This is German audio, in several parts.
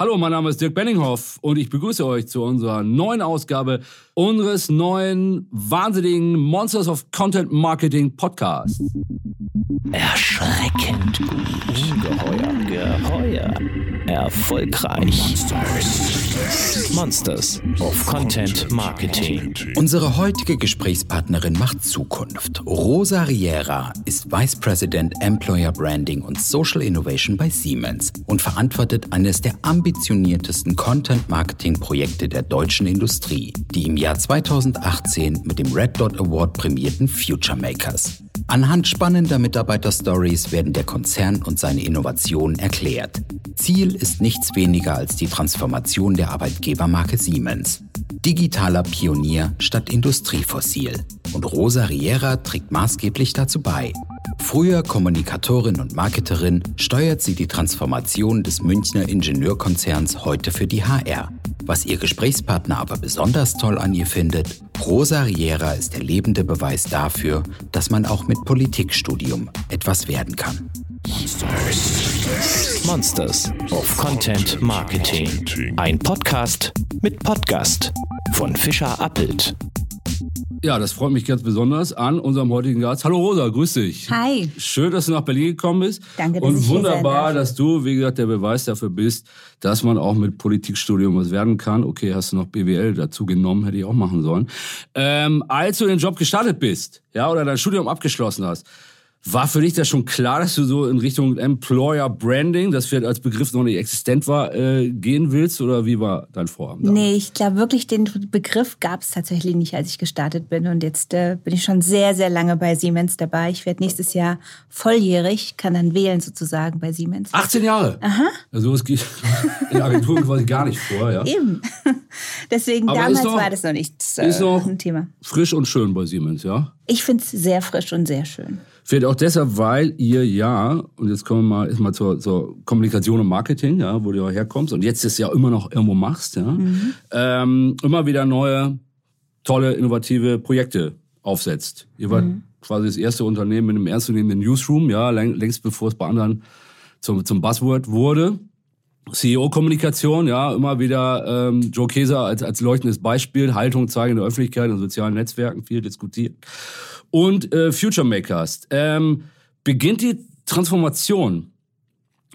Hallo, mein Name ist Dirk Benninghoff und ich begrüße euch zu unserer neuen Ausgabe unseres neuen wahnsinnigen Monsters of Content Marketing Podcasts. Erschreckend gut. Ungeheuer. Geheuer. Erfolgreich. Monsters. Monsters of Content Marketing. Unsere heutige Gesprächspartnerin macht Zukunft. Rosa Riera ist Vice President Employer Branding und Social Innovation bei Siemens und verantwortet eines der ambitioniertesten Content Marketing Projekte der deutschen Industrie, die im Jahr 2018 mit dem Red Dot Award prämierten Future Makers. Anhand spannender Mitarbeiterstories werden der Konzern und seine Innovationen erklärt. Ziel ist nichts weniger als die Transformation der Arbeitgebermarke Siemens. Digitaler Pionier statt Industriefossil. Und Rosa Riera trägt maßgeblich dazu bei. Früher Kommunikatorin und Marketerin steuert sie die Transformation des Münchner Ingenieurkonzerns heute für die HR. Was ihr Gesprächspartner aber besonders toll an ihr findet, Rosa Riera ist der lebende Beweis dafür, dass man auch mit Politikstudium etwas werden kann. Monsters of Content Marketing. Ein Podcast mit Podcast von Fischer Appelt. Ja, das freut mich ganz besonders an unserem heutigen Gast. Hallo Rosa, grüß dich. Hi. Schön, dass du nach Berlin gekommen bist. Danke, dass Und ich hier wunderbar, darf. dass du, wie gesagt, der Beweis dafür bist, dass man auch mit Politikstudium was werden kann. Okay, hast du noch BWL dazu genommen, hätte ich auch machen sollen. Ähm, als du den Job gestartet bist, ja, oder dein Studium abgeschlossen hast, war für dich das schon klar, dass du so in Richtung Employer Branding, das vielleicht als Begriff noch nicht existent war, äh, gehen willst? Oder wie war dein Vorhaben? damals? Nee, ich glaube wirklich, den Begriff gab es tatsächlich nicht, als ich gestartet bin. Und jetzt äh, bin ich schon sehr, sehr lange bei Siemens dabei. Ich werde nächstes Jahr volljährig, kann dann wählen sozusagen bei Siemens. 18 Jahre. Aha. Also es geht in Agenturen quasi gar nicht vor, ja. Eben. Deswegen Aber damals doch- war das noch nicht äh, ist noch ein Thema. frisch und schön bei Siemens, ja. Ich finde es sehr frisch und sehr schön. Vielleicht auch deshalb, weil ihr ja, und jetzt kommen wir mal, ist mal zur, zur Kommunikation und Marketing, ja, wo du ja herkommst und jetzt das ja immer noch irgendwo machst, ja, ähm, immer wieder neue, tolle, innovative Projekte aufsetzt. Ihr wart quasi das erste Unternehmen mit einem ernstzunehmenden Newsroom, ja, läng- längst bevor es bei anderen zum, zum Buzzword wurde. CEO-Kommunikation, ja, immer wieder ähm, Joe Keser als, als leuchtendes Beispiel, Haltung zeigen in der Öffentlichkeit, in sozialen Netzwerken, viel diskutiert. Und äh, Future Makers. Ähm, beginnt die Transformation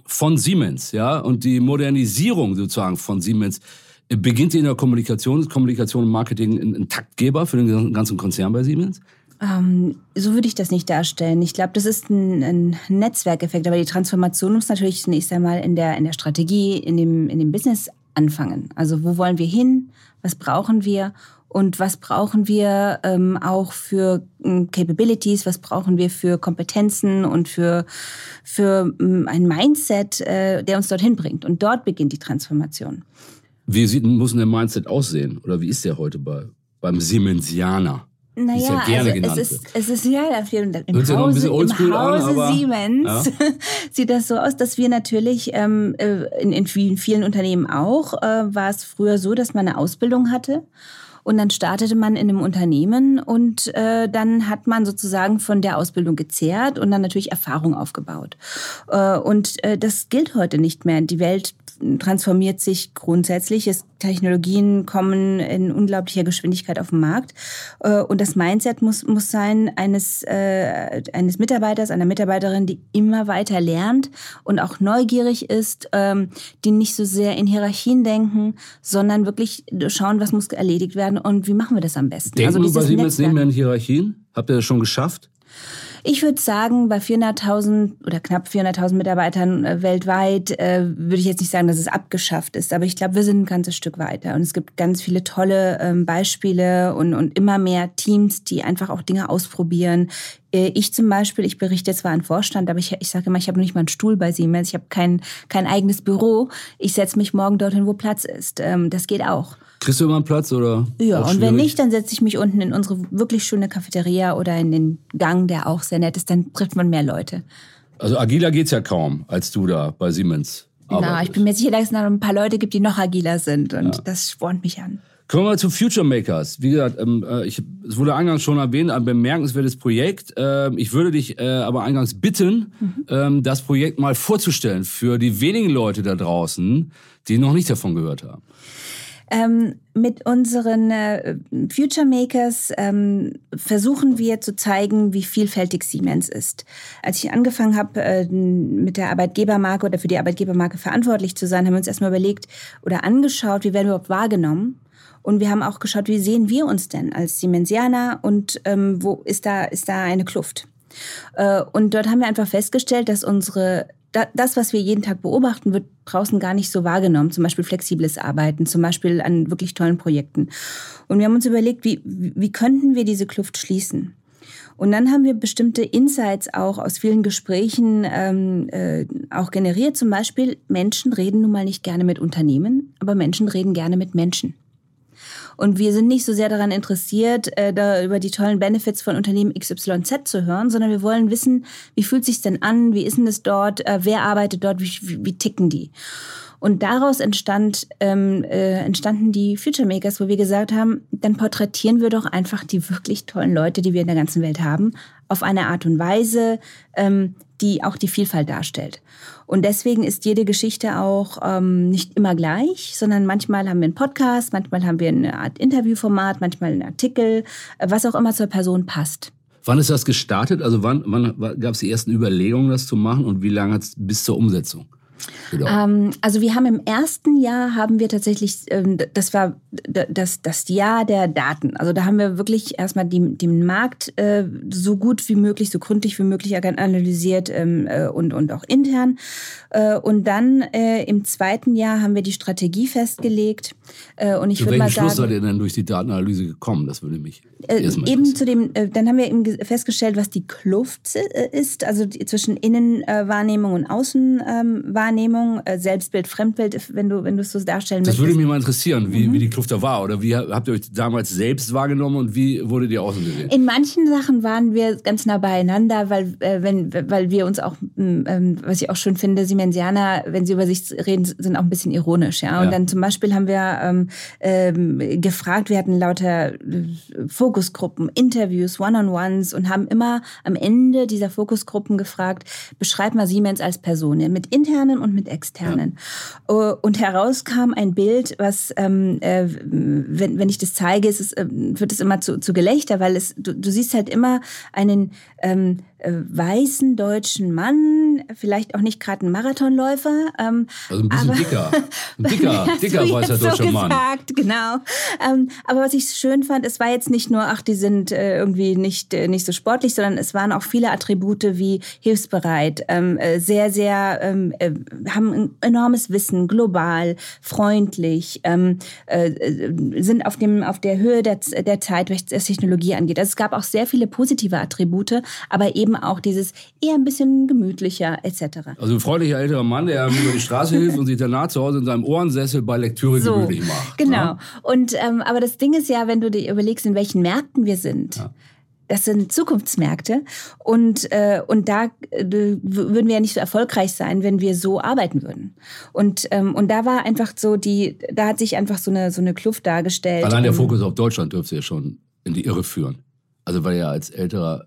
von Siemens, ja, und die Modernisierung sozusagen von Siemens, äh, beginnt die in der Kommunikation, Kommunikation und Marketing ein, ein Taktgeber für den ganzen Konzern bei Siemens? Ähm, so würde ich das nicht darstellen. Ich glaube, das ist ein, ein Netzwerkeffekt, aber die Transformation muss natürlich zunächst einmal in der, in der Strategie, in dem, in dem Business anfangen. Also wo wollen wir hin? Was brauchen wir? Und was brauchen wir ähm, auch für ähm, Capabilities? Was brauchen wir für Kompetenzen und für, für ähm, ein Mindset, äh, der uns dorthin bringt? Und dort beginnt die Transformation. Wie sieht, muss denn der Mindset aussehen? Oder wie ist der heute bei, beim Siemensianer? Ja Naja, gerne also es ist, es ist ja im ja Hause, oldschool im an, Hause aber- Siemens Ja. sieht das so aus, dass wir natürlich ähm, äh, in, in vielen, vielen Unternehmen auch äh, war es früher so, dass man eine Ausbildung hatte. Und dann startete man in einem Unternehmen und äh, dann hat man sozusagen von der Ausbildung gezehrt und dann natürlich Erfahrung aufgebaut. Äh, und äh, das gilt heute nicht mehr. Die Welt transformiert sich grundsätzlich. Es, Technologien kommen in unglaublicher Geschwindigkeit auf den Markt. Äh, und das Mindset muss, muss sein eines, äh, eines Mitarbeiters, einer Mitarbeiterin, die immer weiter lernt und auch neugierig ist, ähm, die nicht so sehr in Hierarchien denken, sondern wirklich schauen, was muss erledigt werden und wie machen wir das am besten. Denken bei dieses Siemens nicht Netzwerk. in Hierarchien? Habt ihr das schon geschafft? Ich würde sagen, bei 400.000 oder knapp 400.000 Mitarbeitern äh, weltweit äh, würde ich jetzt nicht sagen, dass es abgeschafft ist, aber ich glaube, wir sind ein ganzes Stück weiter und es gibt ganz viele tolle ähm, Beispiele und, und immer mehr Teams, die einfach auch Dinge ausprobieren. Äh, Ich zum Beispiel, ich berichte zwar an Vorstand, aber ich, ich sage immer, ich habe noch nicht mal einen Stuhl bei Siemens, ich habe kein, kein eigenes Büro. Ich setze mich morgen dorthin, wo Platz ist. Ähm, Das geht auch. Kriegst du immer einen Platz oder? Ja, und wenn nicht, dann setze ich mich unten in unsere wirklich schöne Cafeteria oder in den Gang, der auch sehr nett ist. Dann trifft man mehr Leute. Also agiler geht's ja kaum, als du da bei Siemens Na, arbeitest. ich bin mir sicher, dass es noch ein paar Leute gibt, die noch agiler sind. Und das spornt mich an. Kommen wir zu Future Makers. Wie gesagt, ähm, äh, ich, es wurde eingangs schon erwähnt, ein bemerkenswertes Projekt. Ähm, ich würde dich äh, aber eingangs bitten, Mhm. ähm, das Projekt mal vorzustellen für die wenigen Leute da draußen, die noch nicht davon gehört haben. Ähm, mit unseren äh, Future Makers ähm, versuchen wir zu zeigen, wie vielfältig Siemens ist. Als ich angefangen habe, äh, mit der Arbeitgebermarke oder für die Arbeitgebermarke verantwortlich zu sein, haben wir uns erstmal überlegt oder angeschaut, wie werden wir überhaupt wahrgenommen. Und wir haben auch geschaut, wie sehen wir uns denn als Siemensianer und ähm, wo ist da, ist da eine Kluft. Äh, und dort haben wir einfach festgestellt, dass unsere das, was wir jeden Tag beobachten, wird draußen gar nicht so wahrgenommen. Zum Beispiel flexibles Arbeiten, zum Beispiel an wirklich tollen Projekten. Und wir haben uns überlegt, wie, wie könnten wir diese Kluft schließen? Und dann haben wir bestimmte Insights auch aus vielen Gesprächen ähm, äh, auch generiert. Zum Beispiel, Menschen reden nun mal nicht gerne mit Unternehmen, aber Menschen reden gerne mit Menschen. Und wir sind nicht so sehr daran interessiert, äh, da über die tollen Benefits von Unternehmen XYZ zu hören, sondern wir wollen wissen, wie fühlt sich denn an, wie ist denn es dort, äh, wer arbeitet dort, wie, wie, wie ticken die. Und daraus entstand, ähm, äh, entstanden die Future Makers, wo wir gesagt haben, dann porträtieren wir doch einfach die wirklich tollen Leute, die wir in der ganzen Welt haben, auf eine Art und Weise, ähm, die auch die Vielfalt darstellt. Und deswegen ist jede Geschichte auch ähm, nicht immer gleich, sondern manchmal haben wir einen Podcast, manchmal haben wir eine Art Interviewformat, manchmal einen Artikel, äh, was auch immer zur Person passt. Wann ist das gestartet? Also wann, wann gab es die ersten Überlegungen, das zu machen und wie lange hat es bis zur Umsetzung? Genau. Ähm, also wir haben im ersten Jahr haben wir tatsächlich, ähm, das war das, das Jahr der Daten. Also da haben wir wirklich erstmal die, den Markt äh, so gut wie möglich, so gründlich wie möglich analysiert ähm, äh, und, und auch intern. Äh, und dann äh, im zweiten Jahr haben wir die Strategie festgelegt. Äh, und ich würde mal sagen, Schluss seid ihr denn durch die Datenanalyse gekommen? Das würde mich äh, eben zu dem. Dann haben wir eben festgestellt, was die Kluft ist, also die, zwischen Innenwahrnehmung und Außenwahrnehmung, äh, Selbstbild, Fremdbild, wenn du wenn du es so darstellen das möchtest. Das würde mich mal interessieren, wie, mhm. wie die Kluft da war oder wie habt ihr euch damals selbst wahrgenommen und wie wurde die außen gesehen? In manchen Sachen waren wir ganz nah beieinander, weil äh, wenn weil wir uns auch, ähm, was ich auch schön finde, sie Dimensianer, wenn sie über sich reden, sind auch ein bisschen ironisch. Ja? Und ja. dann zum Beispiel haben wir ähm, ähm, gefragt, wir hatten lauter äh, Fokusgruppen, Interviews, One-on-Ones und haben immer am Ende dieser Fokusgruppen gefragt, beschreib mal Siemens als Person, mit internen und mit externen. Ja. Und heraus kam ein Bild, was, ähm, äh, wenn, wenn ich das zeige, es, äh, wird es immer zu, zu Gelächter, weil es, du, du siehst halt immer einen ähm, äh, weißen deutschen Mann, vielleicht auch nicht gerade ein Marathonläufer. Ähm, also ein bisschen dicker. Ein dicker, dicker weißer deutscher so Mann. Gesagt, genau. Ähm, aber was ich schön fand, es war jetzt nicht nur, ach, die sind äh, irgendwie nicht, äh, nicht so sportlich, sondern es waren auch viele Attribute wie hilfsbereit, ähm, äh, sehr, sehr, ähm, äh, haben ein enormes Wissen, global, freundlich, ähm, äh, sind auf, dem, auf der Höhe der, der Zeit, was Technologie angeht. Also es gab auch sehr viele positive Attribute, aber eben auch dieses eher ein bisschen gemütlicher etc. Also ein freundlicher älterer Mann, der einem über die Straße hilft und sich danach zu Hause in seinem Ohrensessel bei Lektüre so, gemütlich macht. Genau. Ja? Ne? Und ähm, aber das Ding ist ja, wenn du dir überlegst, in welchen Märkten wir sind. Ja. Das sind Zukunftsmärkte und äh, und da äh, würden wir ja nicht so erfolgreich sein, wenn wir so arbeiten würden. Und ähm, und da war einfach so die, da hat sich einfach so eine so eine Kluft dargestellt. Allein der Fokus auf Deutschland dürfte ja schon in die Irre führen. Also weil ja als älterer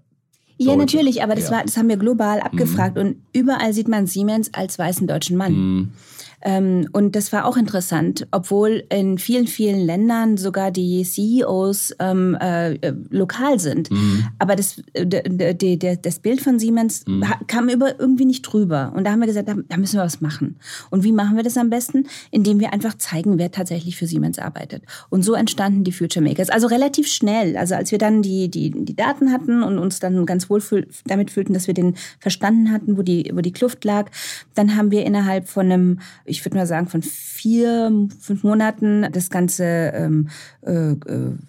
ja, natürlich, aber das, ja. war, das haben wir global abgefragt mhm. und überall sieht man Siemens als weißen deutschen Mann. Mhm. Ähm, und das war auch interessant, obwohl in vielen, vielen Ländern sogar die CEOs ähm, äh, äh, lokal sind. Mhm. Aber das, äh, das Bild von Siemens mhm. kam über irgendwie nicht drüber. Und da haben wir gesagt, da, da müssen wir was machen. Und wie machen wir das am besten? Indem wir einfach zeigen, wer tatsächlich für Siemens arbeitet. Und so entstanden die Future Makers. Also relativ schnell. Also als wir dann die, die, die Daten hatten und uns dann ganz wohl fühl damit fühlten, dass wir den verstanden hatten, wo die, wo die Kluft lag, dann haben wir innerhalb von einem ich würde mal sagen, von vier, fünf Monaten das ganze ähm, äh, äh,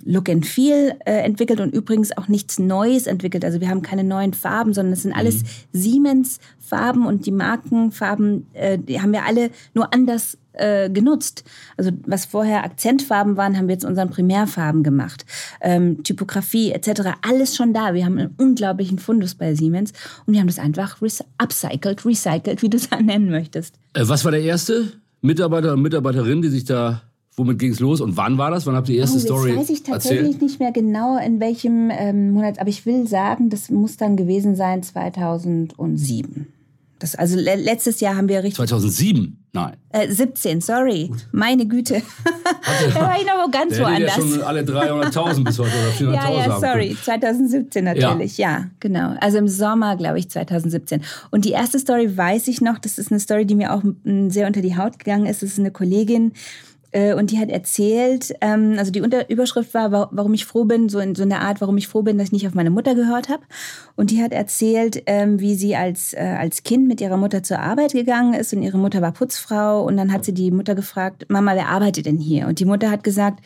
Look and Feel äh, entwickelt und übrigens auch nichts Neues entwickelt. Also wir haben keine neuen Farben, sondern es sind alles mhm. Siemens-Farben und die Markenfarben, äh, die haben wir alle nur anders äh, genutzt. Also was vorher Akzentfarben waren, haben wir jetzt unseren Primärfarben gemacht. Ähm, Typografie etc. Alles schon da. Wir haben einen unglaublichen Fundus bei Siemens und wir haben das einfach upcycled, recycled, wie du es nennen möchtest. Äh, was war der erste Mitarbeiter und Mitarbeiterin, die sich da Womit ging es los und wann war das? Wann habt ihr die erste oh, jetzt Story? Das weiß ich tatsächlich erzählt? nicht mehr genau in welchem ähm, Monat, aber ich will sagen, das muss dann gewesen sein 2007. Das, also le letztes Jahr haben wir richtig. 2007? Nein. Äh, 17, sorry. Meine Güte. da war ich noch ganz Der woanders. ja schon alle 300.000 bis heute oder 400.000 Ja, ja, sorry. können. 2017 natürlich, ja. genau. Also im Sommer, glaube ich, 2017. Und die erste Story weiß ich noch, das ist eine Story, die mir auch sehr unter die Haut gegangen ist. Das ist eine Kollegin, und die hat erzählt, ähm, also die Unter Überschrift war, wa- warum ich froh bin, so in so einer Art, warum ich froh bin, dass ich nicht auf meine Mutter gehört habe. Und die hat erzählt, ähm, wie sie als, äh, als Kind mit ihrer Mutter zur Arbeit gegangen ist und ihre Mutter war Putzfrau. Und dann hat sie die Mutter gefragt, Mama, wer arbeitet denn hier? Und die Mutter hat gesagt,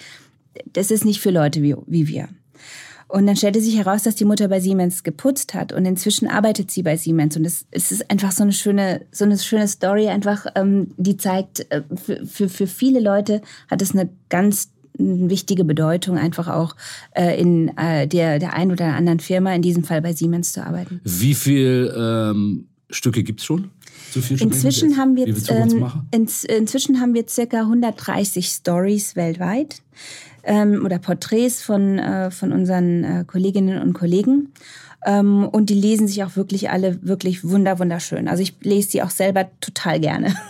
das ist nicht für Leute wie, wie wir. Und dann stellte sich heraus, dass die Mutter bei Siemens geputzt hat und inzwischen arbeitet sie bei Siemens. Und es, es ist einfach so eine schöne, so eine schöne Story, einfach, ähm, die zeigt, äh, für, für, für viele Leute hat es eine ganz wichtige Bedeutung, einfach auch äh, in äh, der, der einen oder anderen Firma, in diesem Fall bei Siemens zu arbeiten. Wie viele ähm, Stücke gibt es schon? So viel Inzwischen jetzt? haben wir ähm, inzwischen haben wir circa 130 Stories weltweit ähm, oder Porträts von äh, von unseren äh, Kolleginnen und Kollegen. Ähm, und die lesen sich auch wirklich alle wirklich wunder wunderschön. Also ich lese die auch selber total gerne.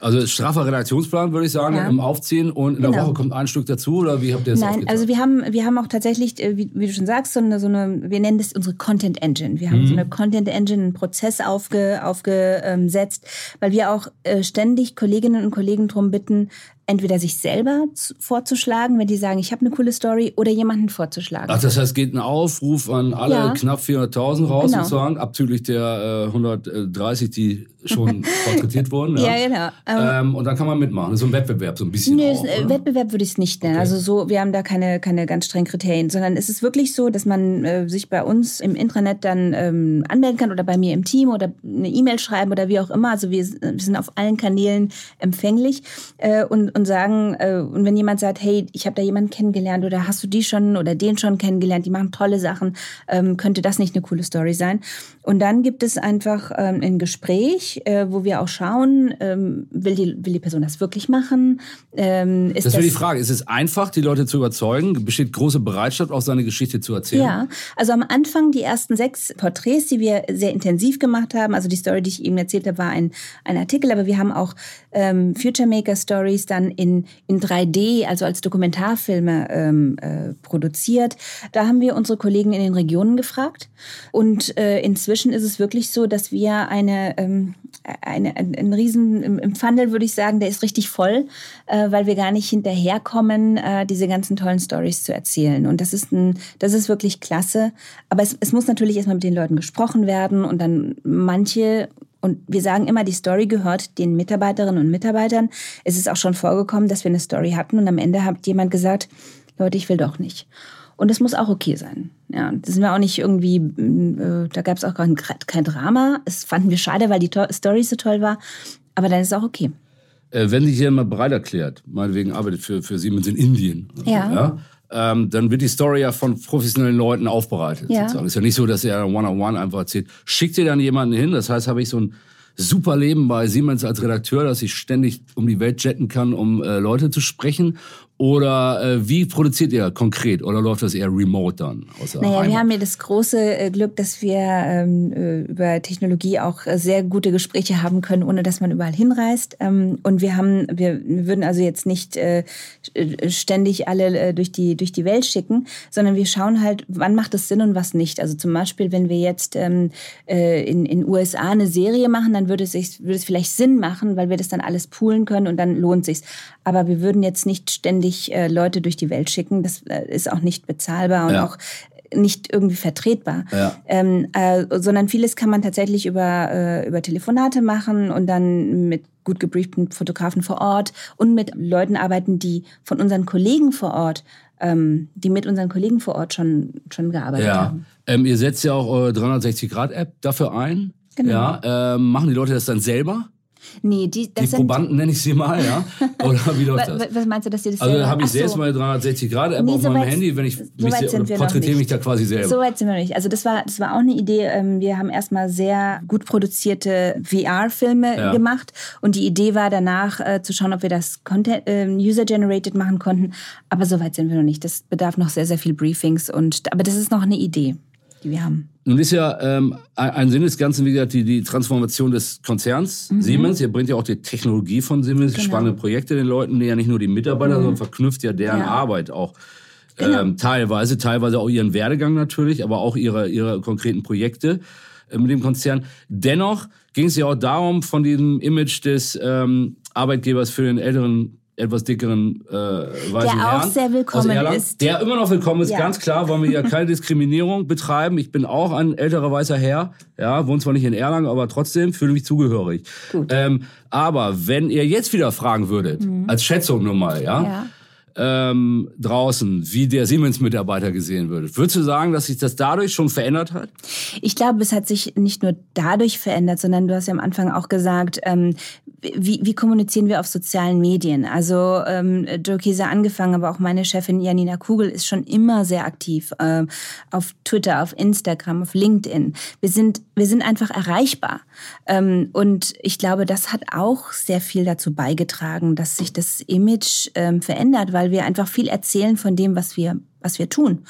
Also straffer Redaktionsplan, würde ich sagen, Ja. im Aufziehen und in der Genau. Woche kommt ein Stück dazu oder wie habt ihr das Nein, aufgeteilt? also wir haben, wir haben auch tatsächlich, äh, wie, wie du schon sagst, so eine, so eine, wir nennen das unsere Content Engine. Wir haben so eine Content Engine, einen Prozess aufge, aufgesetzt, weil wir auch äh, ständig Kolleginnen und Kollegen darum bitten, entweder sich selber zu, vorzuschlagen, wenn die sagen, ich habe eine coole Story, oder jemanden vorzuschlagen. Ach, das heißt, geht ein Aufruf an alle Ja. knapp 400.000 raus, Genau. sozusagen, abzüglich der äh, 130, die schon porträtiert wurden. Ja, Ja, genau. Ähm, Ähm, und dann kann man mitmachen. So ein Wettbewerb, so ein bisschen. Nö, auch, äh? Wettbewerb würde ich es nicht nennen. Okay. Also so, wir haben da keine, keine ganz strengen Kriterien, sondern es ist wirklich so, dass man äh, sich bei uns im Intranet dann ähm, anmelden kann oder bei mir im Team oder eine E-Mail schreiben oder wie auch immer. Also wir, wir sind auf allen Kanälen empfänglich äh, und, und sagen, äh, und wenn jemand sagt, hey, ich habe da jemanden kennengelernt oder hast du die schon oder den schon kennengelernt, die machen tolle Sachen, ähm, könnte das nicht eine coole Story sein? Und dann gibt es einfach ähm, ein Gespräch, äh, wo wir auch schauen, ähm, will, die, will die Person das wirklich machen? Ähm, ist Das wäre die Frage. Ist es einfach, die Leute zu überzeugen? Besteht große Bereitschaft, auch seine Geschichte zu erzählen? Ja, also am Anfang die ersten sechs Porträts, die wir sehr intensiv gemacht haben. Also die Story, die ich eben erzählt habe, war ein, ein Artikel, aber wir haben auch ähm, Future Maker Stories dann in, in 3D, also als Dokumentarfilme ähm, äh, produziert. Da haben wir unsere Kollegen in den Regionen gefragt. Und äh, inzwischen ist es wirklich so, dass wir eine, ähm, eine, ein, ein Riesen im, im Funnel, würde ich sagen, der ist richtig voll, äh, weil wir gar nicht hinterherkommen, äh, diese ganzen tollen Stories zu erzählen. Und das ist, ein, das ist wirklich klasse. Aber es, es muss natürlich erstmal mit den Leuten gesprochen werden und dann manche und wir sagen immer, die Story gehört den Mitarbeiterinnen und Mitarbeitern. Es ist auch schon vorgekommen, dass wir eine Story hatten und am Ende hat jemand gesagt, Leute, ich will doch nicht. Und das muss auch okay sein. Ja, das sind wir auch nicht irgendwie, äh, da gab es auch kein, kein Drama. Das fanden wir schade, weil die to Story so toll war. Aber dann ist es auch okay. Äh, wenn sich jemand bereit erklärt, meinetwegen arbeitet für, für Siemens in Indien, Ja. ja ähm, dann wird die Story ja von professionellen Leuten aufbereitet. Ja. Sozusagen. Ist ja nicht so, dass er one-on-one einfach erzählt. Schickt ihr dann jemanden hin? Das heißt, habe ich so ein super Leben bei Siemens als Redakteur, dass ich ständig um die Welt jetten kann, um äh, Leute zu sprechen? Oder äh, wie produziert ihr konkret? Oder läuft das eher remote dann? Naja, Heimat? wir haben ja das große äh, Glück, dass wir ähm, äh, über Technologie auch äh, sehr gute Gespräche haben können, ohne dass man überall hinreist. Ähm, und wir haben, wir, würden also jetzt nicht äh, ständig alle äh, durch die durch die Welt schicken, sondern wir schauen halt, wann macht es Sinn und was nicht. Also zum Beispiel, wenn wir jetzt ähm, äh, in in USA eine Serie machen, dann würde es sich würde es vielleicht Sinn machen, weil wir das dann alles poolen können und dann lohnt sich's. Aber wir würden jetzt nicht ständig äh, Leute durch die Welt schicken. Das äh, ist auch nicht bezahlbar und Ja. auch nicht irgendwie vertretbar, Ja. ähm, äh, sondern vieles kann man tatsächlich über, äh, über Telefonate machen und dann mit gut gebrieften Fotografen vor Ort und mit Leuten arbeiten, die von unseren Kollegen vor Ort, ähm, die mit unseren Kollegen vor Ort schon, schon gearbeitet Ja. haben. Ähm, ihr setzt ja auch eure 360-Grad-App dafür ein. Genau. Ja, ähm, machen die Leute das dann selber? Nee, die, das Die sind, Probanden nenne ich sie mal, ja? Oder wie läuft das? wa- Was meinst du, dass die das Also habe ich Ach so. selbst mal 360 Grad App Nee, auf so meinem weit- Handy, wenn ich so mich noch porträtiere mich da quasi selber. So weit sind wir noch nicht. Also das war, das war auch eine Idee. Ähm, Wir haben erstmal sehr gut produzierte VR-Filme Ja. gemacht und die Idee war danach äh, zu schauen, ob wir das Content, ähm, User-Generated machen konnten. Aber so weit sind wir noch nicht. Das bedarf noch sehr, sehr viel Briefings und aber das ist noch eine Idee, die wir haben. Nun ist ja ähm, ein Sinn des Ganzen, wie gesagt, die, die Transformation des Konzerns mhm. Siemens. Ihr bringt ja auch die Technologie von Siemens, genau. spannende Projekte den Leuten, ja nicht nur die Mitarbeiter, mhm. sondern verknüpft ja deren ja. Arbeit auch. Genau. Ähm, teilweise, teilweise auch ihren Werdegang natürlich, aber auch ihre, ihre konkreten Projekte äh, mit dem Konzern. Dennoch ging es ja auch darum, von diesem Image des ähm, Arbeitgebers für den älteren etwas dickeren äh, weißen Der auch Herrn sehr willkommen ist. Der immer noch willkommen ist, ja. ganz klar, wollen wir ja keine Diskriminierung betreiben. Ich bin auch ein älterer weißer Herr, ja, wohne zwar nicht in Erlangen, aber trotzdem fühle mich zugehörig. Gut. Ähm, aber wenn ihr jetzt wieder fragen würdet, mhm. als Schätzung nur mal, ja, ja ähm, draußen, wie der Siemens-Mitarbeiter gesehen wird. Würdest du sagen, dass sich das dadurch schon verändert hat? Ich glaube, es hat sich nicht nur dadurch verändert, sondern du hast ja am Anfang auch gesagt, ähm, wie, wie kommunizieren wir auf sozialen Medien? Also ähm, Kieser angefangen, aber auch meine Chefin Janina Kugel ist schon immer sehr aktiv äh, auf Twitter, auf Instagram, auf LinkedIn. Wir sind, wir sind einfach erreichbar. Ähm, und ich glaube, das hat auch sehr viel dazu beigetragen, dass sich das Image ähm, verändert, weil wir einfach viel erzählen von dem, was wir was wir tun.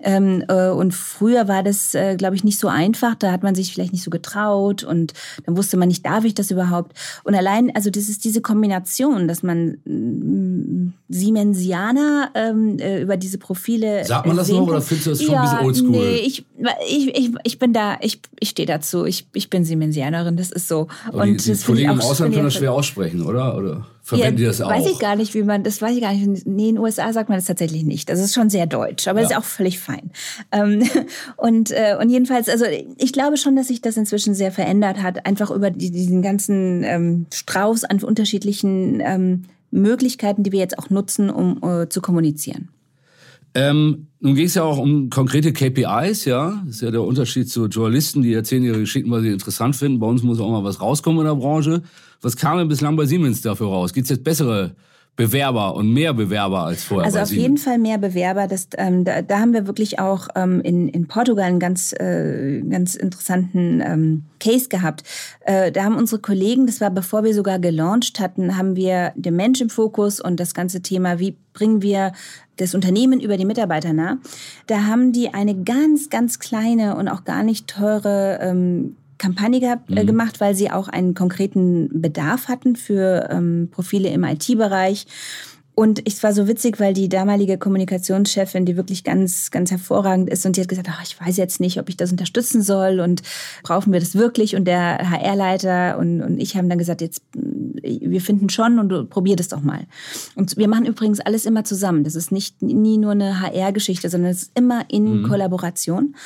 Ähm, äh, und früher war das, äh, glaube ich, nicht so einfach. Da hat man sich vielleicht nicht so getraut und dann wusste man nicht, darf ich das überhaupt? Und allein, also das ist diese Kombination, dass man mm, Siemensianer ähm, äh, über diese Profile. Sagt man das noch oder findest du das schon ja, ein bisschen oldschool? Nee, ich, ich, ich, ich bin da, ich, ich stehe dazu. Ich, ich bin Siemensianerin, das ist so. Aber und die, die Kollegen im Ausland können das schwer aussprechen, oder? oder? Verwenden ja, die das auch? Weiß ich gar nicht, wie man, das weiß ich gar nicht. Nee, in den USA sagt man das tatsächlich nicht. Das ist schon sehr deutsch, aber ja. das ist auch völlig fein. Ähm, und, äh, und jedenfalls, also ich glaube schon, dass sich das inzwischen sehr verändert hat, einfach über die, diesen ganzen ähm, Strauß an unterschiedlichen ähm, Möglichkeiten, die wir jetzt auch nutzen, um äh, zu kommunizieren. Ähm, nun ging es ja auch um konkrete KPIs, ja. Das ist ja der Unterschied zu Journalisten, die erzählen ihre Geschichten, weil sie interessant finden. Bei uns muss auch mal was rauskommen in der Branche. Was kam denn bislang bei Siemens dafür raus? Gibt es jetzt bessere Bewerber und mehr Bewerber als vorher. Also auf jeden Fall mehr Bewerber. Das, ähm, da, da haben wir wirklich auch ähm, in, in Portugal einen ganz, äh, ganz interessanten ähm, Case gehabt. Äh, da haben unsere Kollegen, das war bevor wir sogar gelauncht hatten, haben wir den Mensch im Fokus und das ganze Thema, wie bringen wir das Unternehmen über die Mitarbeiter nah. Da haben die eine ganz, ganz kleine und auch gar nicht teure ähm, Kampagne gehabt, äh, mhm. gemacht, weil sie auch einen konkreten Bedarf hatten für ähm, Profile im IT-Bereich. Und es war so witzig, weil die damalige Kommunikationschefin, die wirklich ganz, ganz hervorragend ist, und die hat gesagt, ach, ich weiß jetzt nicht, ob ich das unterstützen soll und brauchen wir das wirklich? Und der HR-Leiter und, und ich haben dann gesagt, jetzt, wir finden schon und probier das doch mal. Und wir machen übrigens alles immer zusammen. Das ist nicht nie nur eine HR-Geschichte, sondern es ist immer in mhm. Kollaboration.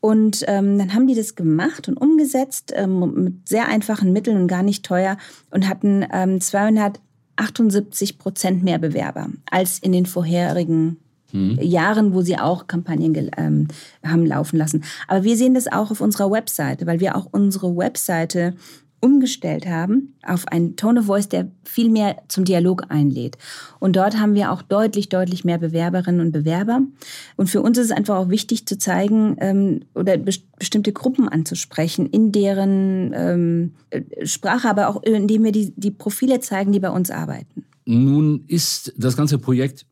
Und ähm, dann haben die das gemacht und umgesetzt ähm, mit sehr einfachen Mitteln und gar nicht teuer und hatten ähm, 278 Prozent mehr Bewerber als in den vorherigen hm. Jahren, wo sie auch Kampagnen ähm, haben laufen lassen. Aber wir sehen das auch auf unserer Webseite, weil wir auch unsere Webseite umgestellt haben auf einen Tone of Voice, der viel mehr zum Dialog einlädt. Und dort haben wir auch deutlich, deutlich mehr Bewerberinnen und Bewerber. Und für uns ist es einfach auch wichtig zu zeigen ähm, oder be bestimmte Gruppen anzusprechen, in deren ähm, Sprache, aber auch indem wir die, die Profile zeigen, die bei uns arbeiten. Nun ist das ganze Projekt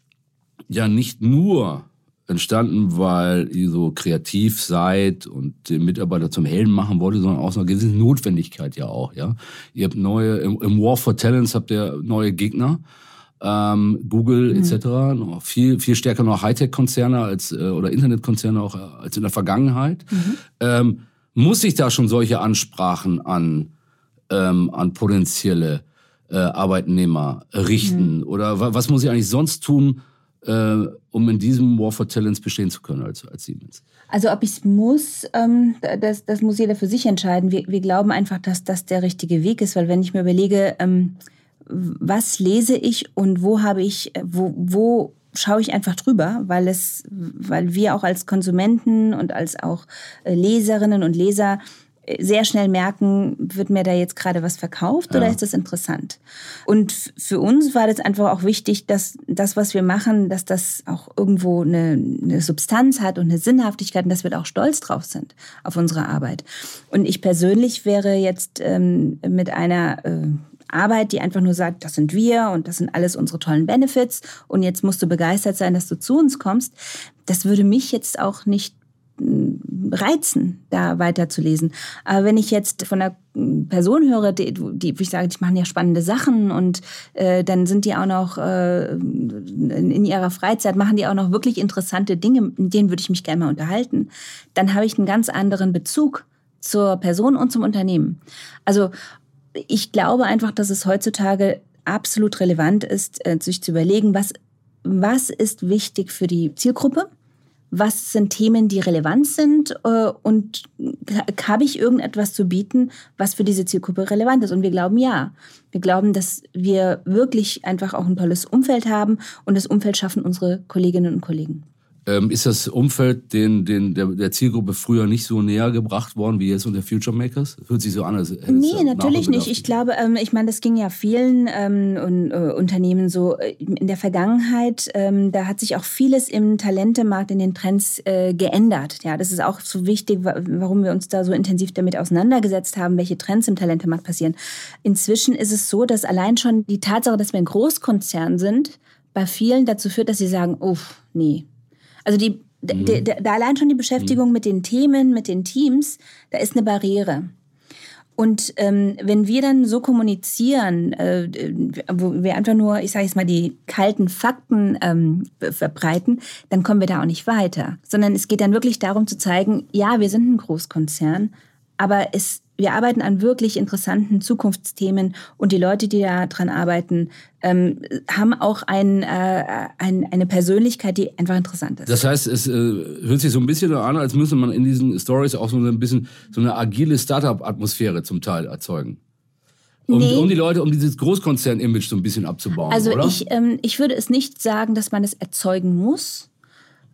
ja nicht nur entstanden, weil ihr so kreativ seid und den Mitarbeiter zum Helden machen wollt, sondern auch so eine gewisse Notwendigkeit ja auch, ja. Ihr habt neue, im, im War for Talents habt ihr neue Gegner, ähm, Google mhm. etc., noch viel, viel stärker noch Hightech-Konzerne als, äh, oder Internetkonzerne auch äh, als in der Vergangenheit. Mhm. Ähm, muss ich da schon solche Ansprachen an, ähm, an potenzielle äh, Arbeitnehmer richten? Mhm. Oder was muss ich eigentlich sonst tun, äh, um in diesem War for Talents bestehen zu können als, als Siemens? Also ob ich es muss, ähm, das, das muss jeder für sich entscheiden. Wir, wir glauben einfach, dass das der richtige Weg ist, weil wenn ich mir überlege, ähm, was lese ich und wo habe ich, wo, wo schaue ich einfach drüber, weil es, weil wir auch als Konsumenten und als auch äh, Leserinnen und Leser sehr schnell merken, wird mir da jetzt gerade was verkauft ja. oder ist das interessant? Und für uns war das einfach auch wichtig, dass das, was wir machen, dass das auch irgendwo eine, eine Substanz hat und eine Sinnhaftigkeit und dass wir da auch stolz drauf sind auf unsere Arbeit. Und ich persönlich wäre jetzt ähm, mit einer äh, Arbeit, die einfach nur sagt, das sind wir und das sind alles unsere tollen Benefits und jetzt musst du begeistert sein, dass du zu uns kommst, das würde mich jetzt auch nicht reizen, da weiterzulesen. Aber wenn ich jetzt von einer Person höre, die, die ich sage, die machen ja spannende Sachen und äh, dann sind die auch noch äh, in ihrer Freizeit, machen die auch noch wirklich interessante Dinge, mit denen würde ich mich gerne mal unterhalten, dann habe ich einen ganz anderen Bezug zur Person und zum Unternehmen. Also ich glaube einfach, dass es heutzutage absolut relevant ist, äh, sich zu überlegen, was, was ist wichtig für die Zielgruppe was sind Themen, die relevant sind äh, und habe ich irgendetwas zu bieten, was für diese Zielgruppe relevant ist. Und wir glauben ja. Wir glauben, dass wir wirklich einfach auch ein tolles Umfeld haben und das Umfeld schaffen unsere Kolleginnen und Kollegen. Ähm, ist das Umfeld den, den, der, der, Zielgruppe früher nicht so näher gebracht worden wie jetzt unter Future Makers? Hört sich so an, als hätte Nee, natürlich nicht. Ich glaube, ähm, ich meine, das ging ja vielen ähm, und, äh, Unternehmen so äh, in der Vergangenheit. Ähm, da hat sich auch vieles im Talentemarkt, in den Trends äh, geändert. Ja, das ist auch so wichtig, warum wir uns da so intensiv damit auseinandergesetzt haben, welche Trends im Talentemarkt passieren. Inzwischen ist es so, dass allein schon die Tatsache, dass wir ein Großkonzern sind, bei vielen dazu führt, dass sie sagen, oh, nee, also die, mhm. da allein schon die Beschäftigung mhm. mit den Themen, mit den Teams, da ist eine Barriere. Und ähm, wenn wir dann so kommunizieren, äh, wo wir einfach nur, ich sage jetzt mal, die kalten Fakten ähm, verbreiten, dann kommen wir da auch nicht weiter. Sondern es geht dann wirklich darum zu zeigen, ja, wir sind ein Großkonzern, aber es wir arbeiten an wirklich interessanten Zukunftsthemen und die Leute, die da dran arbeiten, ähm, haben auch ein, äh, ein, eine Persönlichkeit, die einfach interessant ist. Das heißt, es äh, hört sich so ein bisschen an, als müsste man in diesen Stories auch so ein bisschen so eine agile Startup-Atmosphäre zum Teil erzeugen. Um, nee. um, die Leute, um dieses Großkonzern-Image so ein bisschen abzubauen. Also oder? Ich, ähm, ich würde es nicht sagen, dass man es erzeugen muss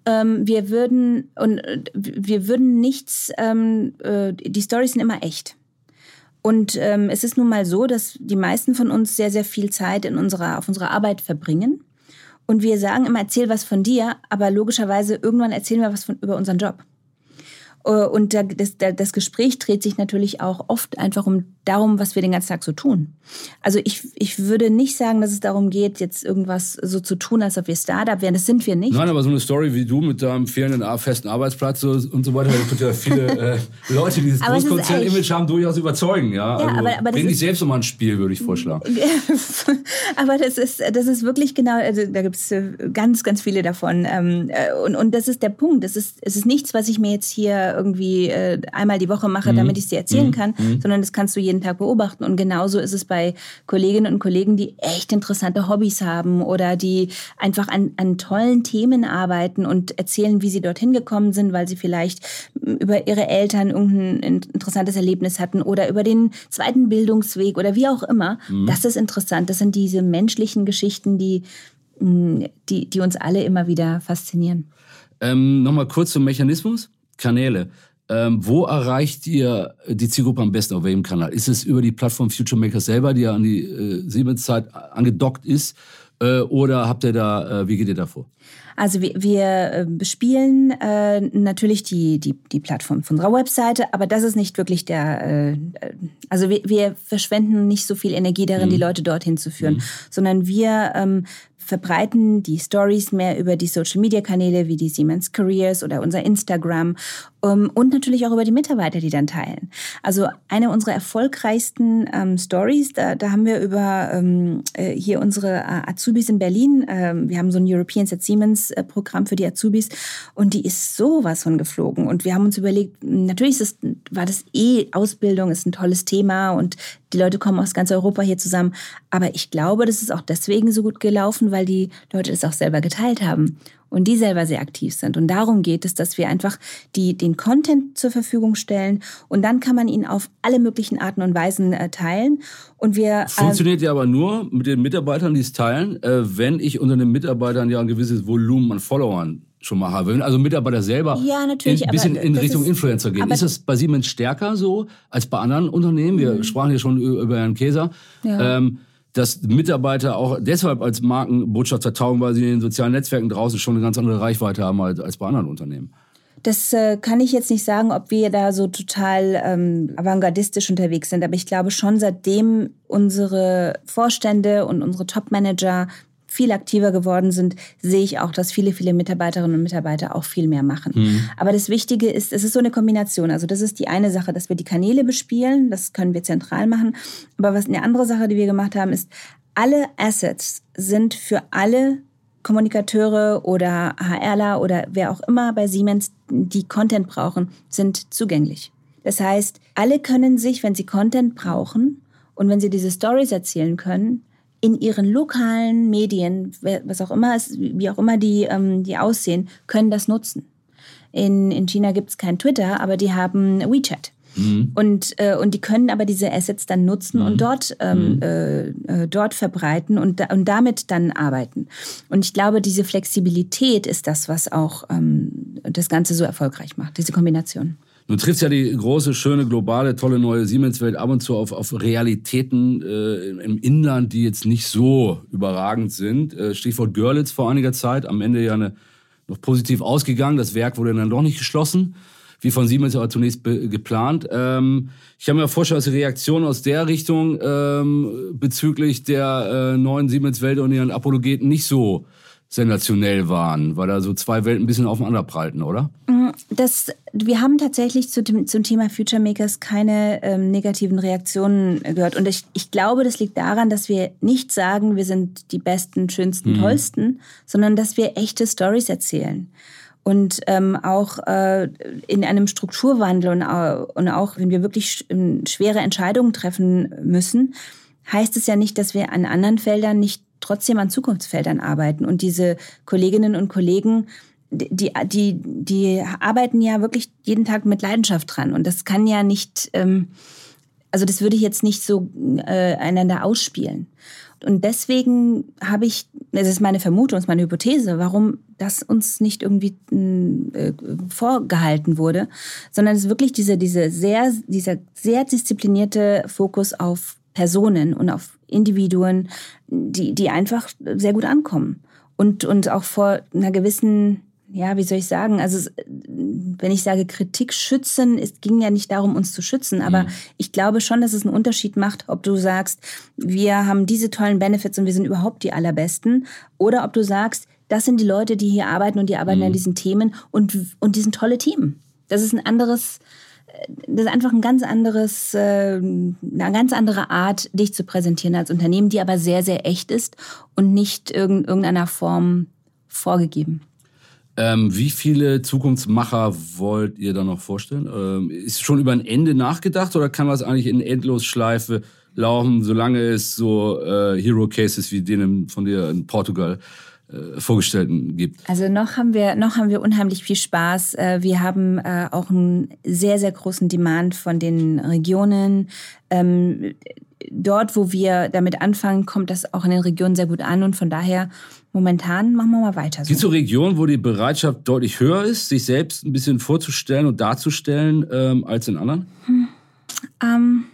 ähm, wir würden und äh, wir würden nichts, ähm, äh, die Storys sind immer echt. Und ähm, es ist nun mal so, dass die meisten von uns sehr, sehr viel Zeit in unserer, auf unserer Arbeit verbringen. Und wir sagen immer, erzähl was von dir, aber logischerweise irgendwann erzählen wir was von, über unseren Job. Äh, und das, das Gespräch dreht sich natürlich auch oft einfach um darum, was wir den ganzen Tag so tun. Also ich, ich würde nicht sagen, dass es darum geht, jetzt irgendwas so zu tun, als ob wir Startup wären. Das sind wir nicht. Nein, aber so eine Story wie du mit deinem fehlenden festen Arbeitsplatz und so weiter, das ja viele äh, Leute, die dieses Großkonzern-Image haben, durchaus überzeugen. Ja, ja also, aber, aber dich selbst nochmal ein Spiel, würde ich vorschlagen. aber das ist, das ist wirklich genau, also da gibt es äh, ganz, ganz viele davon. Ähm, äh, und, und das ist der Punkt. Es ist, es ist nichts, was ich mir jetzt hier irgendwie einmal die Woche mache, mhm. damit ich es dir erzählen mhm. kann, mhm. sondern das kannst du jeden Tag beobachten. Und genauso ist es bei Kolleginnen und Kollegen, die echt interessante Hobbys haben oder die einfach an, an tollen Themen arbeiten und erzählen, wie sie dorthin gekommen sind, weil sie vielleicht über ihre Eltern irgendein interessantes Erlebnis hatten oder über den zweiten Bildungsweg oder wie auch immer. Mhm. Das ist interessant. Das sind diese menschlichen Geschichten, die, die, die uns alle immer wieder faszinieren. Ähm, Nochmal kurz zum Mechanismus. Kanäle. Ähm, wo erreicht ihr die Zielgruppe am besten? Auf welchem Kanal? Ist es über die Plattform Future Makers selber, die ja an die äh, Siemens-Zeit angedockt ist? Äh, oder habt ihr da, äh, wie geht ihr da vor? Also wir, wir äh, bespielen äh, natürlich die, die, die Plattform von unserer Webseite, aber das ist nicht wirklich der, äh, also wir, wir verschwenden nicht so viel Energie darin, mhm. die Leute dorthin zu führen, mhm. sondern wir ähm, verbreiten die Stories mehr über die Social-Media-Kanäle wie die Siemens Careers oder unser Instagram um, ähm, und natürlich auch über die Mitarbeiter, die dann teilen. Also eine unserer erfolgreichsten ähm, Stories, da, da haben wir über ähm, äh, hier unsere äh, Azubis in Berlin, ähm, wir haben so ein Europeans at Siemens äh, Programm für die Azubis und die ist sowas von geflogen und wir haben uns überlegt, natürlich ist es, war das eh Ausbildung, ist ein tolles Thema und die Leute kommen aus ganz Europa hier zusammen, aber ich glaube, das ist auch deswegen so gut gelaufen, weil die Leute es auch selber geteilt haben und die selber sehr aktiv sind. Und darum geht es, dass wir einfach die, den Content zur Verfügung stellen und dann kann man ihn auf alle möglichen Arten und Weisen äh, teilen. Und wir, äh, Funktioniert ja aber nur mit den Mitarbeitern, die es teilen, äh, wenn ich unter den Mitarbeitern ja ein gewisses Volumen an Followern schon mal habe. Wenn also Mitarbeiter selber ja, natürlich, ein bisschen in Richtung ist, Influencer gehen. Ist das bei Siemens stärker so als bei anderen Unternehmen? Wir mhm. sprachen ja schon über Herrn Käser. Ja. Ähm, dass Mitarbeiter auch deshalb als Markenbotschafter taugen, weil sie in den sozialen Netzwerken draußen schon eine ganz andere Reichweite haben als, als bei anderen Unternehmen. Das äh, kann ich jetzt nicht sagen, ob wir da so total ähm, avantgardistisch unterwegs sind, aber ich glaube schon, seitdem unsere Vorstände und unsere Top-Manager viel aktiver geworden sind, sehe ich auch, dass viele, viele Mitarbeiterinnen und Mitarbeiter auch viel mehr machen. Mhm. Aber das Wichtige ist, es ist so eine Kombination. Also das ist die eine Sache, dass wir die Kanäle bespielen, das können wir zentral machen. Aber was eine andere Sache, die wir gemacht haben, ist, alle Assets sind für alle Kommunikateure oder HRler oder wer auch immer bei Siemens, die Content brauchen, sind zugänglich. Das heißt, alle können sich, wenn sie Content brauchen und wenn sie diese Stories erzählen können, in ihren lokalen Medien, was auch immer es, wie auch immer die, ähm, die aussehen, können das nutzen. In, in China gibt es kein Twitter, aber die haben WeChat. Mhm. Und, äh, und die können aber diese Assets dann nutzen mhm. und dort, ähm, mhm. äh, äh, dort verbreiten und, und damit dann arbeiten. Und ich glaube, diese Flexibilität ist das, was auch ähm, das Ganze so erfolgreich macht, diese Kombination. Du triffst ja die große, schöne, globale, tolle neue Siemens-Welt ab und zu auf, auf Realitäten äh, im Inland, die jetzt nicht so überragend sind. Äh, Stichwort Görlitz vor einiger Zeit, am Ende ja eine, noch positiv ausgegangen. Das Werk wurde dann doch nicht geschlossen, wie von Siemens aber zunächst geplant. Ähm, ich habe mir vorgestellt, dass die Reaktion aus der Richtung ähm, bezüglich der äh, neuen Siemens-Welt und ihren Apologeten nicht so sensationell waren, weil da so zwei Welten ein bisschen aufeinander prallten, oder? Mm, das, wir haben tatsächlich zu dem, zum Thema Future Makers keine ähm, negativen Reaktionen gehört. Und ich, ich glaube, das liegt daran, dass wir nicht sagen, wir sind die besten, schönsten, mhm. tollsten, sondern dass wir echte Stories erzählen. Und ähm, auch äh, in einem Strukturwandel und, äh, und auch, wenn wir wirklich sch ähm, schwere Entscheidungen treffen müssen, heißt es ja nicht, dass wir an anderen Feldern nicht trotzdem an Zukunftsfeldern arbeiten. Und diese Kolleginnen und Kollegen, die, die, die arbeiten ja wirklich jeden Tag mit Leidenschaft dran. Und das kann ja nicht, ähm, also das würde ich jetzt nicht so äh, einander ausspielen. Und deswegen habe ich, das ist meine Vermutung, das ist meine Hypothese, warum das uns nicht irgendwie äh, vorgehalten wurde, sondern es ist wirklich diese, diese sehr, dieser sehr disziplinierte Fokus auf Personen und auf Individuen, die, die einfach sehr gut ankommen. Und, und auch vor einer gewissen, ja, wie soll ich sagen, also wenn ich sage Kritik schützen, es ging ja nicht darum, uns zu schützen, aber mhm. ich glaube schon, dass es einen Unterschied macht, ob du sagst, wir haben diese tollen Benefits und wir sind überhaupt die allerbesten, oder ob du sagst, das sind die Leute, die hier arbeiten und die arbeiten mhm. an diesen Themen und, und die sind tolle Team. Das ist ein anderes, das ist einfach ein ganz anderes, äh, eine ganz andere Art, dich zu präsentieren als Unternehmen, die aber sehr, sehr echt ist und nicht in irgendeiner Form vorgegeben. Ähm, wie viele Zukunftsmacher wollt ihr da noch vorstellen? Ähm, ist schon über ein Ende nachgedacht oder kann das eigentlich in Endlosschleife laufen, solange es so äh, Hero Cases wie den von dir in Portugal äh, Vorgestellten gibt. Also noch haben wir noch haben wir unheimlich viel Spaß. Äh, wir haben äh, auch einen sehr sehr großen Demand von den Regionen. Ähm, dort, wo wir damit anfangen, kommt das auch in den Regionen sehr gut an und von daher momentan machen wir mal weiter. So. Gibt es so Regionen, wo die Bereitschaft deutlich höher ist, sich selbst ein bisschen vorzustellen und darzustellen ähm, als in anderen? Hm. Ähm,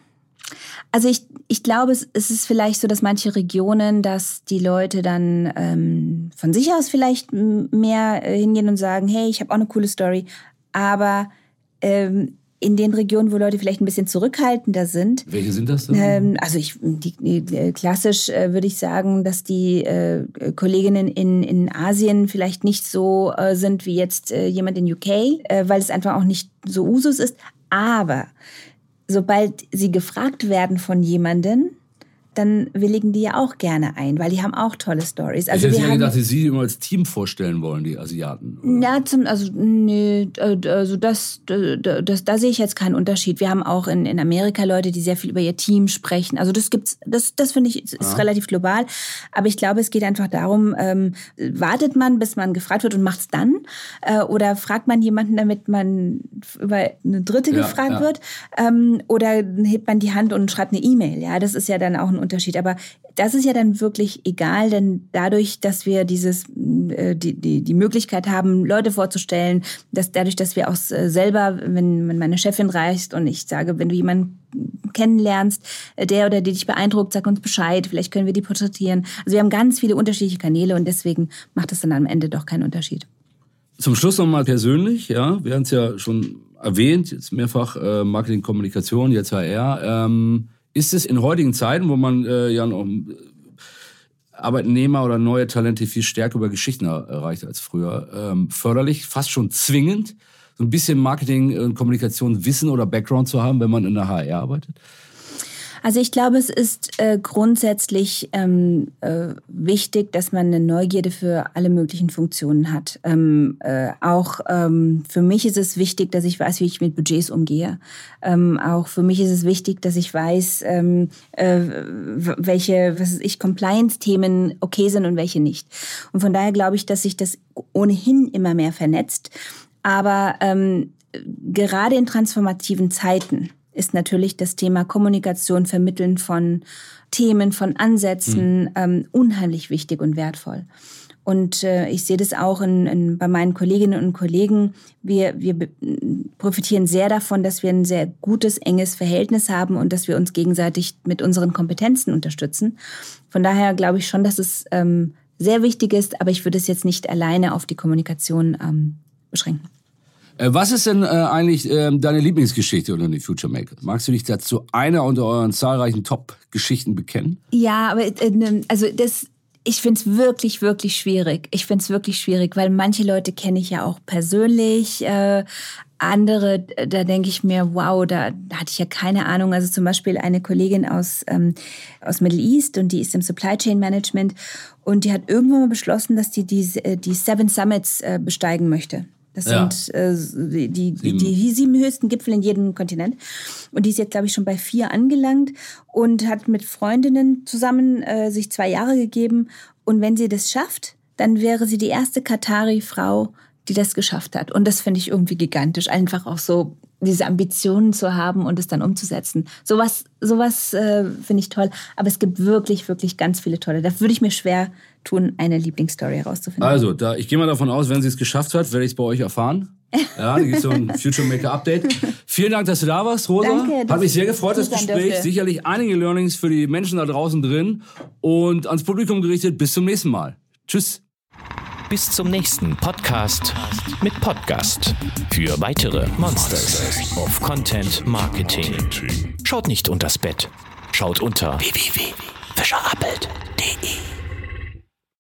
also ich, ich glaube, es, es ist vielleicht so, dass manche Regionen, dass die Leute dann ähm, von sich aus vielleicht mehr äh, hingehen und sagen, hey, ich habe auch eine coole Story. Aber ähm, in den Regionen, wo Leute vielleicht ein bisschen zurückhaltender sind. Welche sind das denn? Ähm, also ich, die, die, klassisch äh, würde ich sagen, dass die äh, Kolleginnen in, in Asien vielleicht nicht so äh, sind wie jetzt äh, jemand in UK, äh, weil es einfach auch nicht so Usus ist. Aber sobald sie gefragt werden von jemandem, dann willigen die ja auch gerne ein, weil die haben auch tolle Stories. Also ich hätte ja gedacht, dass sie immer als Team vorstellen wollen, die Asiaten. Oder? Ja, zum, also nee, äh, also das, das, das, da sehe ich jetzt keinen Unterschied. Wir haben auch in, in Amerika Leute, die sehr viel über ihr Team sprechen. Also das gibt's, das, das finde ich ist ah. relativ global. Aber ich glaube, es geht einfach darum, ähm, wartet man, bis man gefragt wird und macht's dann, äh, oder fragt man jemanden, damit man über eine Dritte ja, gefragt ja. wird, ähm, oder hebt man die Hand und schreibt eine E-Mail. Ja, das ist ja dann auch ein Unterschied. Aber das ist ja dann wirklich egal, denn dadurch, dass wir dieses, äh, die, die, die Möglichkeit haben, Leute vorzustellen, dass dadurch, dass wir auch äh, selber, wenn, meine Chefin reist und ich sage, wenn du jemanden kennenlernst, äh, der oder die dich beeindruckt, sag uns Bescheid, vielleicht können wir die porträtieren. Also wir haben ganz viele unterschiedliche Kanäle und deswegen macht es dann am Ende doch keinen Unterschied. Zum Schluss nochmal persönlich, ja, wir haben es ja schon erwähnt, jetzt mehrfach äh, Marketing, Kommunikation, jetzt HR. Ähm, ist es in heutigen Zeiten, wo man äh, ja noch Arbeitnehmer oder neue Talente viel stärker über Geschichten erreicht als früher. Ähm, förderlich, fast schon zwingend, so ein bisschen Marketing und Kommunikation Wissen oder Background zu haben, wenn man in der HR arbeitet? Also ich glaube, es ist äh, grundsätzlich ähm, äh, wichtig, dass man eine Neugierde für alle möglichen Funktionen hat. Ähm, äh, auch ähm, für mich ist es wichtig, dass ich weiß, wie ich mit Budgets umgehe. Ähm, auch für mich ist es wichtig, dass ich weiß, ähm, äh, welche, was ich, Compliance-Themen okay sind und welche nicht. Und von daher glaube ich, dass sich das ohnehin immer mehr vernetzt. Aber ähm, gerade in transformativen Zeiten ist natürlich das Thema Kommunikation, Vermitteln von Themen, von Ansätzen mhm. ähm, unheimlich wichtig und wertvoll. Und äh, ich sehe das auch in, in, bei meinen Kolleginnen und Kollegen. Wir, wir profitieren sehr davon, dass wir ein sehr gutes, enges Verhältnis haben und dass wir uns gegenseitig mit unseren Kompetenzen unterstützen. Von daher glaube ich schon, dass es ähm, sehr wichtig ist, aber ich würde es jetzt nicht alleine auf die Kommunikation ähm, beschränken. Äh, was ist denn äh, eigentlich äh, deine Lieblingsgeschichte unter den Future Makers? Magst du dich dazu einer unter euren zahlreichen Top-Geschichten bekennen? Ja, aber äh, also das, ich finde es wirklich, wirklich schwierig. Ich finde es wirklich schwierig, weil manche Leute kenne ich ja auch persönlich. Äh, andere, da denke ich mir, wow, da, da, hatte ich ja keine Ahnung. Also zum Beispiel eine Kollegin aus, ähm, aus Middle East und die ist im Supply Chain Management und die hat irgendwann mal beschlossen, dass die die, äh, die Seven Summits äh, besteigen möchte. Das ja. sind äh, die, die, die, sieben höchsten Gipfel in jedem Kontinent. Und die ist jetzt, glaube ich, schon bei vier angelangt und hat mit Freundinnen zusammen äh, sich zwei Jahre gegeben. Und wenn sie das schafft, dann wäre sie die erste Katari-Frau, die das geschafft hat. Und das finde ich irgendwie gigantisch. Einfach auch so diese Ambitionen zu haben und es dann umzusetzen. Sowas, sowas äh, finde ich toll. Aber es gibt wirklich, wirklich ganz viele tolle. Da würde ich mir schwer tun, eine Lieblingsstory herauszufinden. Also, da, ich gehe mal davon aus, wenn sie es geschafft hat, werde ich es bei euch erfahren. Ja, da gibt es so ein Future Maker Update. Vielen Dank, dass du da warst, Rosa. Danke, Hat mich sehr gefreut, das Gespräch. Dürfte. Sicherlich einige Learnings für die Menschen da draußen drin und ans Publikum gerichtet. Bis zum nächsten Mal. Tschüss. Bis zum nächsten Podcast mit Podcast. Für weitere Monsters of Content Marketing. Schaut nicht unters Bett. Schaut unter www.fischerappelt.de.